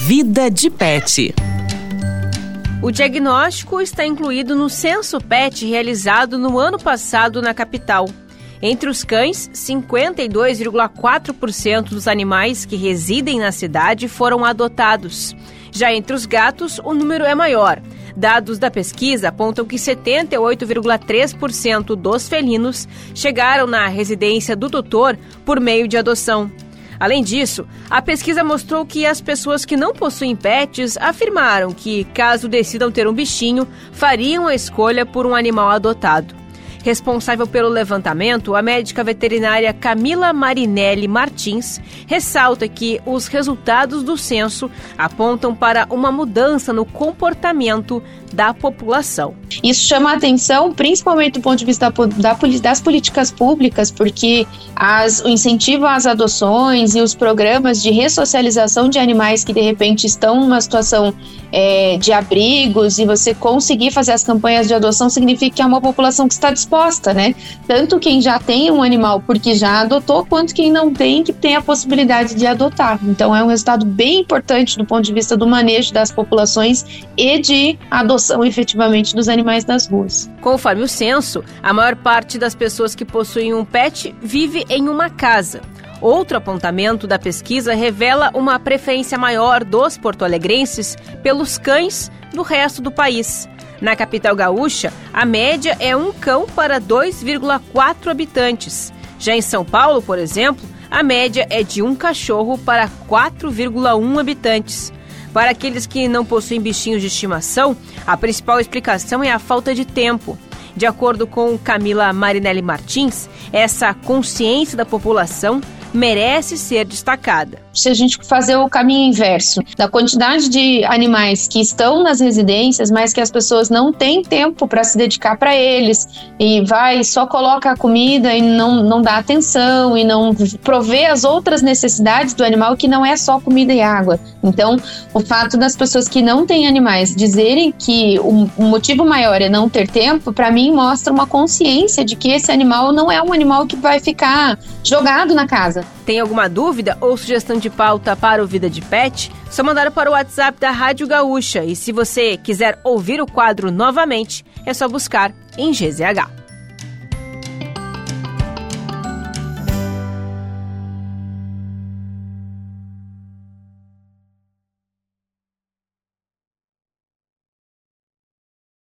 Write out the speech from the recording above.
Vida de Pet. O diagnóstico está incluído no censo PET realizado no ano passado na capital. Entre os cães, 52,4% dos animais que residem na cidade foram adotados. Já entre os gatos, o número é maior. Dados da pesquisa apontam que 78,3% dos felinos chegaram na residência do tutor por meio de adoção. Além disso, a pesquisa mostrou que as pessoas que não possuem pets afirmaram que, caso decidam ter um bichinho, fariam a escolha por um animal adotado. Responsável pelo levantamento, a médica veterinária Camila Marinelli Martins ressalta que os resultados do censo apontam para uma mudança no comportamento da população. Isso chama a atenção, principalmente do ponto de vista da, das políticas públicas, porque as, o incentivo às adoções e os programas de ressocialização de animais que de repente estão numa situação é, de abrigos e você conseguir fazer as campanhas de adoção significa que é uma população que está né? Tanto quem já tem um animal porque já adotou, quanto quem não tem que tem a possibilidade de adotar. Então é um resultado bem importante do ponto de vista do manejo das populações e de adoção efetivamente dos animais das ruas. Conforme o censo, a maior parte das pessoas que possuem um pet vive em uma casa. Outro apontamento da pesquisa revela uma preferência maior dos porto-alegrenses pelos cães do resto do país. Na capital gaúcha, a média é um cão para 2,4 habitantes. Já em São Paulo, por exemplo, a média é de um cachorro para 4,1 habitantes. Para aqueles que não possuem bichinhos de estimação, a principal explicação é a falta de tempo. De acordo com Camila Marinelli Martins, essa consciência da população merece ser destacada. Se a gente fazer o caminho inverso, da quantidade de animais que estão nas residências, mas que as pessoas não têm tempo para se dedicar para eles e vai só coloca a comida e não, não dá atenção e não provê as outras necessidades do animal que não é só comida e água. Então, o fato das pessoas que não têm animais dizerem que o, o motivo maior é não ter tempo, para mim mostra uma consciência de que esse animal não é um animal que vai ficar jogado na casa casa. Tem alguma dúvida ou sugestão de pauta para o Vida de Pet? Só mandar para o WhatsApp da Rádio Gaúcha. E se você quiser ouvir o quadro novamente, é só buscar em GZH.